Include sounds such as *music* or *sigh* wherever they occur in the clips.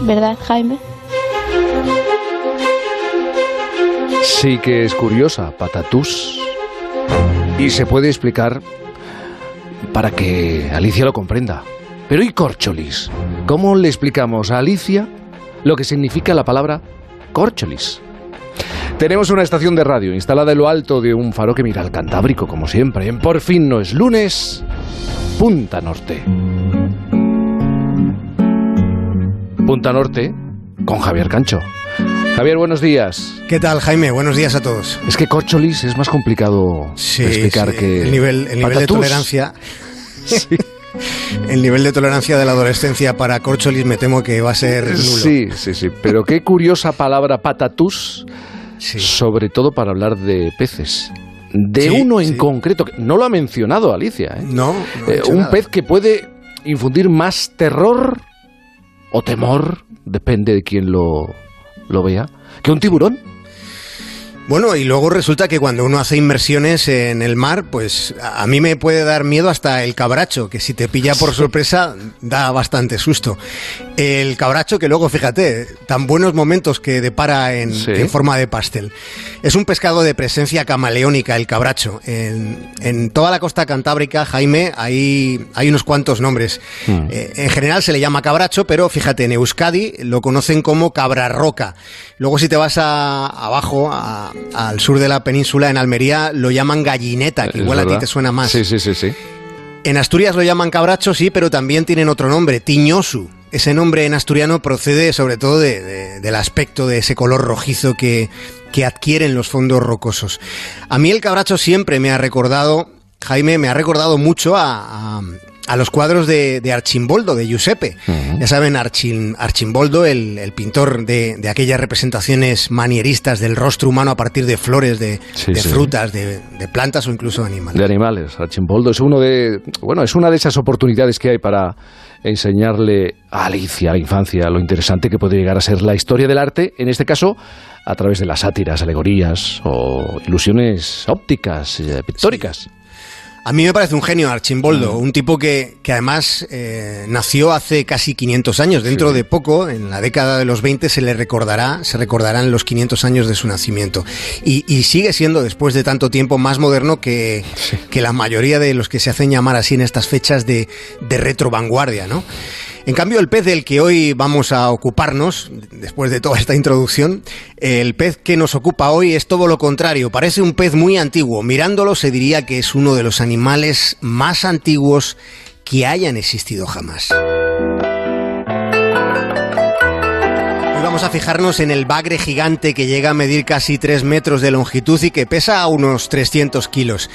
¿verdad, Jaime? Sí que es curiosa, patatús. Y se puede explicar para que Alicia lo comprenda. Pero ¿y corcholis? ¿Cómo le explicamos a Alicia lo que significa la palabra corcholis? Tenemos una estación de radio instalada en lo alto de un faro que mira al Cantábrico, como siempre. En Por fin no es lunes, Punta Norte. Punta Norte con Javier Cancho. Javier, buenos días. ¿Qué tal, Jaime? Buenos días a todos. Es que corcholis es más complicado Sí, explicar sí, que el nivel, el nivel de tolerancia. *laughs* El nivel de tolerancia de la adolescencia para corcholis me temo que va a ser nulo. Sí, sí, sí. Pero qué curiosa palabra patatús, Sí. sobre todo para hablar de peces. De Sí, uno en sí. concreto, que no lo ha mencionado Alicia. ¿eh? No, Eh, un nada. pez que puede infundir más terror o temor, depende de quién lo, lo vea, que un tiburón. Bueno, y luego resulta que cuando uno hace inmersiones en el mar, pues a a mí me puede dar miedo hasta el cabracho, que si te pilla por sorpresa da bastante susto. El cabracho que luego, fíjate, tan buenos momentos que depara en, Sí. en forma de pastel. Es un pescado de presencia camaleónica, el cabracho. En, en toda la costa cantábrica, Jaime, hay, hay unos cuantos nombres. Hmm. Eh, en general se le llama cabracho, pero fíjate, en Euskadi lo conocen como cabrarroca. Luego si te vas a- abajo, a- al sur de la península, en Almería, lo llaman gallineta, que igual a ti verdad. te suena más. Sí, sí, sí, sí. En Asturias lo llaman cabracho, sí, pero también tienen otro nombre, tiñosu. Ese nombre en asturiano procede sobre todo de- de- del aspecto de ese color rojizo que, que adquieren los fondos rocosos. A mí el cabracho siempre me ha recordado, Jaime, me ha recordado mucho a, a- a los cuadros de, de Archimboldo, de Giuseppe. Ya saben, Archim- Archimboldo, el, el pintor de, de aquellas representaciones manieristas del rostro humano a partir de flores, de, Sí, de sí. frutas, de, de plantas o incluso animales. De animales. Archimboldo es uno de, bueno, es una de esas oportunidades que hay para enseñarle a Alicia, a la infancia, lo interesante que puede llegar a ser la historia del arte, en este caso a través de las sátiras, alegorías o ilusiones ópticas, eh, pictóricas. A mí me parece un genio Archimboldo, un tipo que, que además eh, nació hace casi 500 años. Dentro Sí. de poco, en la década de los 20, se le recordará, se recordarán los 500 años de su nacimiento. Y, y sigue siendo, después de tanto tiempo, más moderno que, que la mayoría de los que se hacen llamar así en estas fechas de, de retro vanguardia, ¿no? En cambio, el pez del que hoy vamos a ocuparnos, después de toda esta introducción, el pez que nos ocupa hoy es todo lo contrario. Parece un pez muy antiguo. Mirándolo se diría que es uno de los animales más antiguos que hayan existido jamás. Hoy vamos a fijarnos en el bagre gigante que llega a medir casi 3 metros de longitud y que pesa unos 300 kilos.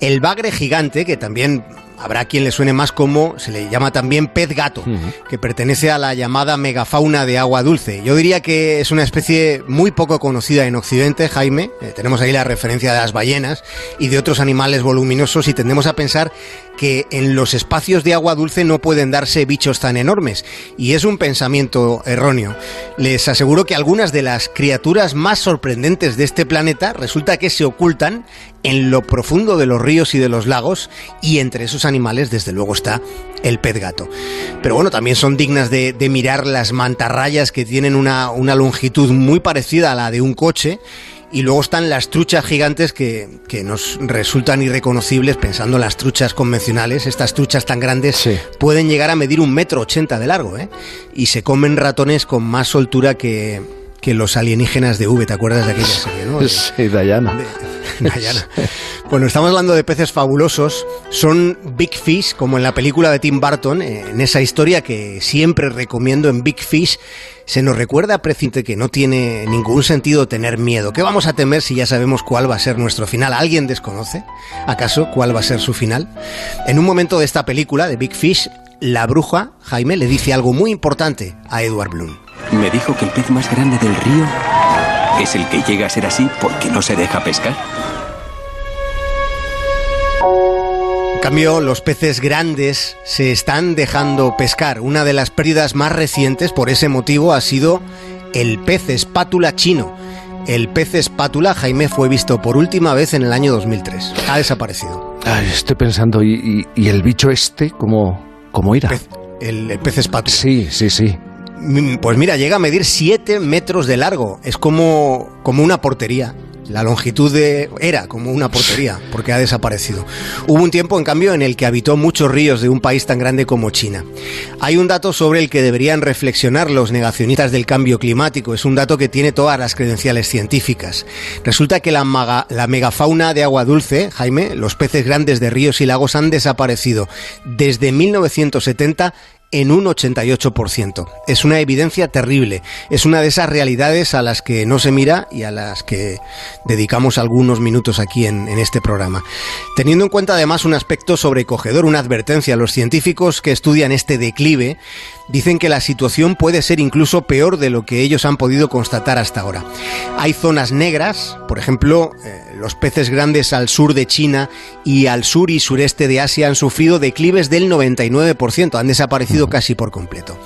El bagre gigante, que también habrá quien le suene más como, se le llama también pez gato, que pertenece a la llamada megafauna de agua dulce. Yo diría que es una especie muy poco conocida en Occidente, Jaime. Eh, tenemos ahí la referencia de las ballenas y de otros animales voluminosos y tendemos a pensar que en los espacios de agua dulce no pueden darse bichos tan enormes. Y es un pensamiento erróneo. Les aseguro que algunas de las criaturas más sorprendentes de este planeta resulta que se ocultan en lo profundo de los ríos y de los lagos y entre esos animales desde luego está el pez gato. Pero bueno, también son dignas de, de mirar las mantarrayas que tienen una, una longitud muy parecida a la de un coche y luego están las truchas gigantes que, que nos resultan irreconocibles pensando en las truchas convencionales. Estas truchas tan grandes Sí. pueden llegar a medir un metro ochenta de largo, ¿eh? Y se comen ratones con más soltura que, que los alienígenas de V. ¿Te acuerdas de aquella serie, no? *laughs* De- Sí, Dayana. Dayana. Bueno, estamos hablando de peces fabulosos. Son Big Fish, como en la película de Tim Burton, en esa historia que siempre recomiendo en Big Fish. Se nos recuerda precisamente que no tiene ningún sentido tener miedo. ¿Qué vamos a temer si ya sabemos cuál va a ser nuestro final? ¿Alguien desconoce? ¿Acaso cuál va a ser su final? En un momento de esta película, de Big Fish, la bruja, Jaime, le dice algo muy importante a Edward Bloom. Me dijo que el pez más grande del río es el que llega a ser así porque no se deja pescar. En cambio, los peces grandes se están dejando pescar. Una de las pérdidas más recientes por ese motivo ha sido el pez espátula chino. El pez espátula, Jaime, fue visto por última vez en el año 2003. Ha desaparecido. Ay, estoy pensando, ¿y, y- y el bicho este cómo, cómo irá? Pez- el, el pez espátula. Sí, sí, sí. Mm, pues mira, llega a medir 7 metros de largo. Es como, como una portería. La longitud de, era como una portería, *laughs* porque ha desaparecido. Hubo un tiempo, en cambio, en el que habitó muchos ríos de un país tan grande como China. Hay un dato sobre el que deberían reflexionar los negacionistas del cambio climático. Es un dato que tiene todas las credenciales científicas. Resulta que la, la megafauna de agua dulce, Jaime, los peces grandes de ríos y lagos han desaparecido desde 1970 en un 88%. Es una evidencia terrible. Es una de esas realidades a las que no se mira y a las que dedicamos algunos minutos aquí en, este programa. Teniendo en cuenta además un aspecto sobrecogedor, una advertencia los científicos que estudian este declive, dicen que la situación puede ser incluso peor de lo que ellos han podido constatar hasta ahora. Hay zonas negras, por ejemplo, eh, los peces grandes al sur de China y al sur y sureste de Asia han sufrido declives del 99%, han desaparecido casi por completo.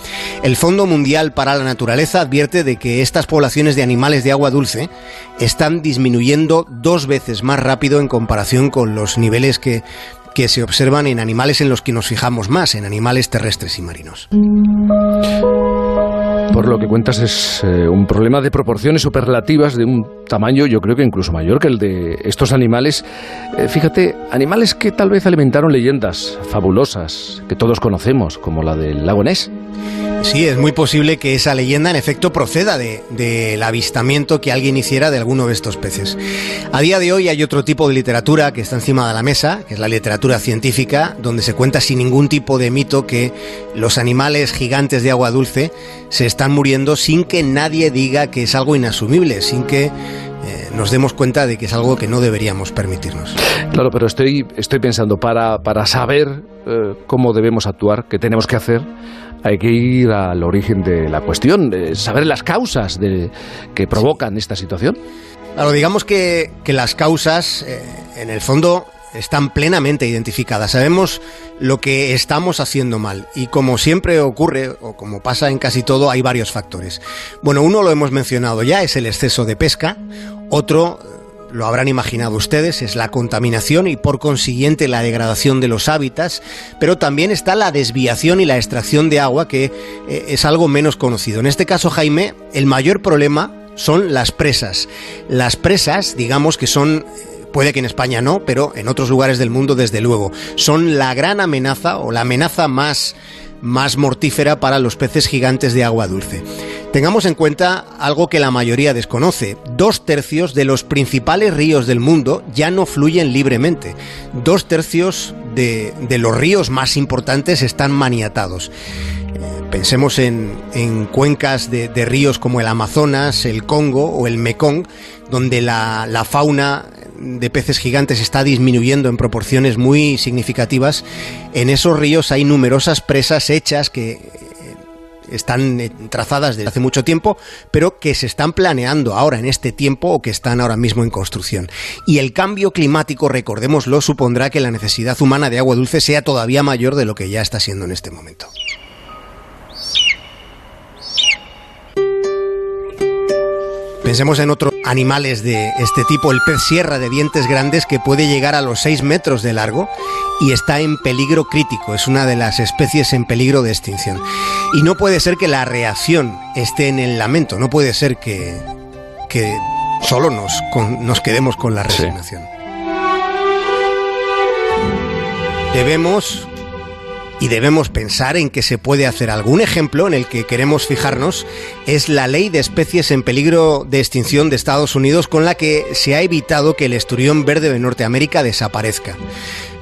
El Fondo Mundial para la Naturaleza advierte de que estas poblaciones de animales de agua dulce están disminuyendo dos veces más rápido en comparación con los niveles que que se observan en animales en los que nos fijamos más, en animales terrestres y marinos. Por lo que cuentas es eh, un problema de proporciones superlativas de un tamaño yo creo que incluso mayor que el de estos animales. Eh, fíjate, animales que tal vez alimentaron leyendas fabulosas que todos conocemos, como la del lago Ness. Sí, es muy posible que esa leyenda en efecto proceda del avistamiento que alguien hiciera de alguno de estos peces. A día de hoy hay otro tipo de literatura que está encima de la mesa, que es la literatura científica, donde se cuenta sin ningún tipo de mito que los animales gigantes de agua dulce se están muriendo sin que nadie diga que es algo inasumible, sin que eh, nos demos cuenta de que es algo que no deberíamos permitirnos. Claro, pero estoy, estoy pensando, para, para saber eh, cómo debemos actuar, qué tenemos que hacer, hay que ir al origen de la cuestión, saber las causas de, que provocan esta situación. Claro, digamos que, las causas, eh, en el fondo, están plenamente identificadas. Sabemos lo que estamos haciendo mal. Y como siempre ocurre, o como pasa en casi todo, hay varios factores. Bueno, uno lo hemos mencionado ya, es el exceso de pesca. Otro, lo habrán imaginado ustedes, es la contaminación y por consiguiente la degradación de los hábitats, pero también está la desviación y la extracción de agua, que eh, es algo menos conocido. En este caso, Jaime, el mayor problema son las presas. Las presas, digamos que son puede que en España no, pero en otros lugares del mundo desde luego, son la gran amenaza o la amenaza más más mortífera para los peces gigantes de agua dulce. Tengamos en cuenta algo que la mayoría desconoce. Dos tercios de los principales ríos del mundo ya no fluyen libremente. Dos tercios de, los ríos más importantes están maniatados. Eh, pensemos en, cuencas de, ríos como el Amazonas, el Congo o el Mekong, donde la, la fauna de peces gigantes está disminuyendo en proporciones muy significativas. En esos ríos hay numerosas presas hechas que están eh, trazadas desde hace mucho tiempo, pero que se están planeando ahora en este tiempo o que están ahora mismo en construcción. Y el cambio climático, recordémoslo, supondrá que la necesidad humana de agua dulce sea todavía mayor de lo que ya está siendo en este momento. Pensemos en otros animales de este tipo, el pez sierra de dientes grandes que puede llegar a los 6 metros de largo y está en peligro crítico, es una de las especies en peligro de extinción. Y no puede ser que la reacción esté en el lamento, no puede ser que, que solo nos, nos quedemos con la resignación. Debemos y debemos pensar en que se puede hacer algún ejemplo en el que queremos fijarnos es la ley de especies en peligro de extinción de Estados Unidos con la que se ha evitado que el esturión verde de Norteamérica desaparezca.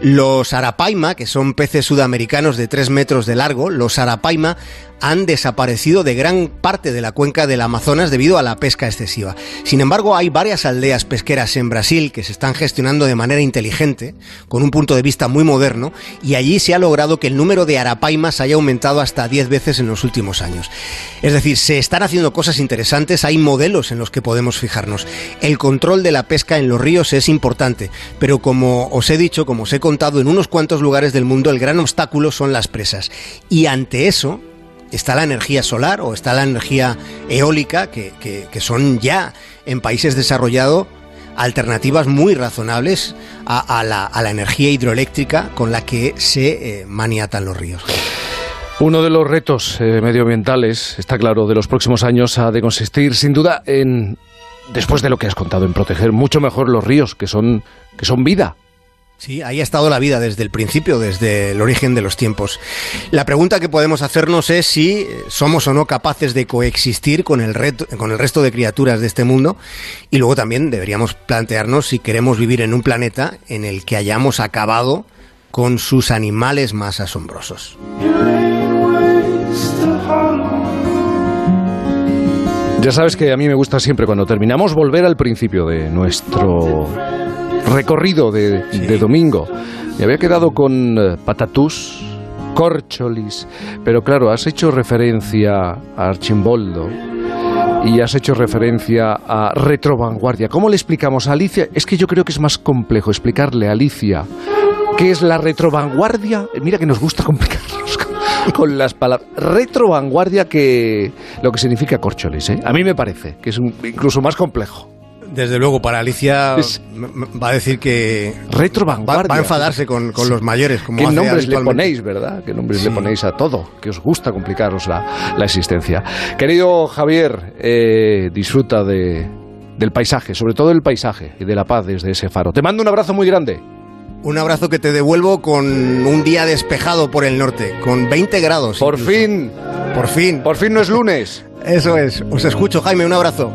Los arapaima, que son peces sudamericanos de 3 metros de largo, los arapaima han desaparecido de gran parte de la cuenca del Amazonas debido a la pesca excesiva. Sin embargo, hay varias aldeas pesqueras en Brasil que se están gestionando de manera inteligente, con un punto de vista muy moderno, y allí se ha logrado que el número de arapaimas haya aumentado hasta 10 veces en los últimos años. Es decir, se están haciendo cosas interesantes, hay modelos en los que podemos fijarnos. El control de la pesca en los ríos es importante, pero como os he dicho, como os he en unos cuantos lugares del mundo el gran obstáculo son las presas. Y ante eso, está la energía solar o está la energía eólica, que, son ya en países desarrollados alternativas muy razonables a, la, energía hidroeléctrica con la que se eh, maniatan los ríos. Uno de los retos eh, medioambientales, está claro, de los próximos años ha de consistir sin duda en, después de lo que has contado, en proteger mucho mejor los ríos, que son, que son vida. Sí, ahí ha estado la vida desde el principio, desde el origen de los tiempos. La pregunta que podemos hacernos es si somos o no capaces de coexistir con el, con el resto de criaturas de este mundo y luego también deberíamos plantearnos si queremos vivir en un planeta en el que hayamos acabado con sus animales más asombrosos. Ya sabes que a mí me gusta siempre cuando terminamos volver al principio de nuestro recorrido de, de domingo. Me había quedado con eh, patatús, corcholis, pero claro, has hecho referencia a Archimboldo y has hecho referencia a retrovanguardia. ¿Cómo le explicamos a Alicia? Es que yo creo que es más complejo explicarle a Alicia qué es la retrovanguardia. Mira que nos gusta complicarnos con, con las palabras. Retrovanguardia que lo que significa corcholis. ¿eh? A mí me parece que es un- incluso más complejo. Desde luego, para Alicia *laughs* Es- va a decir que va, Retrovanguardia. va a enfadarse con, con los mayores. Como ¿Qué nombres le ponéis, verdad? ¿Qué nombres le ponéis a todo? Que os gusta complicaros la, la existencia. Querido Javier, eh, disfruta de, del paisaje, sobre todo del paisaje y de la paz desde ese faro. Te mando un abrazo muy grande. Un abrazo que te devuelvo con un día despejado por el norte, con 20 grados. Por incluso. fin, Por fin. por fin no es lunes. Eso es. Os escucho, Jaime. Un abrazo.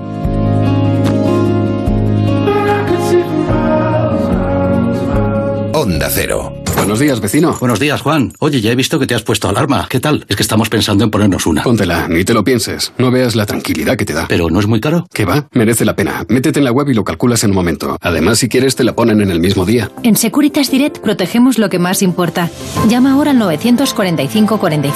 Onda Cero. Buenos días, vecino. Buenos días, Juan. Oye, ya he visto que te has puesto alarma. ¿Qué tal? Es que estamos pensando en ponernos una. Póntela, ni te lo pienses. No veas la tranquilidad que te da. Pero no es muy caro. ¿Qué va? Merece la pena. Métete en la web y lo calculas en un momento. Además, si quieres, te la ponen en el mismo día. En Securitas Direct protegemos lo que más importa. Llama ahora al 945 45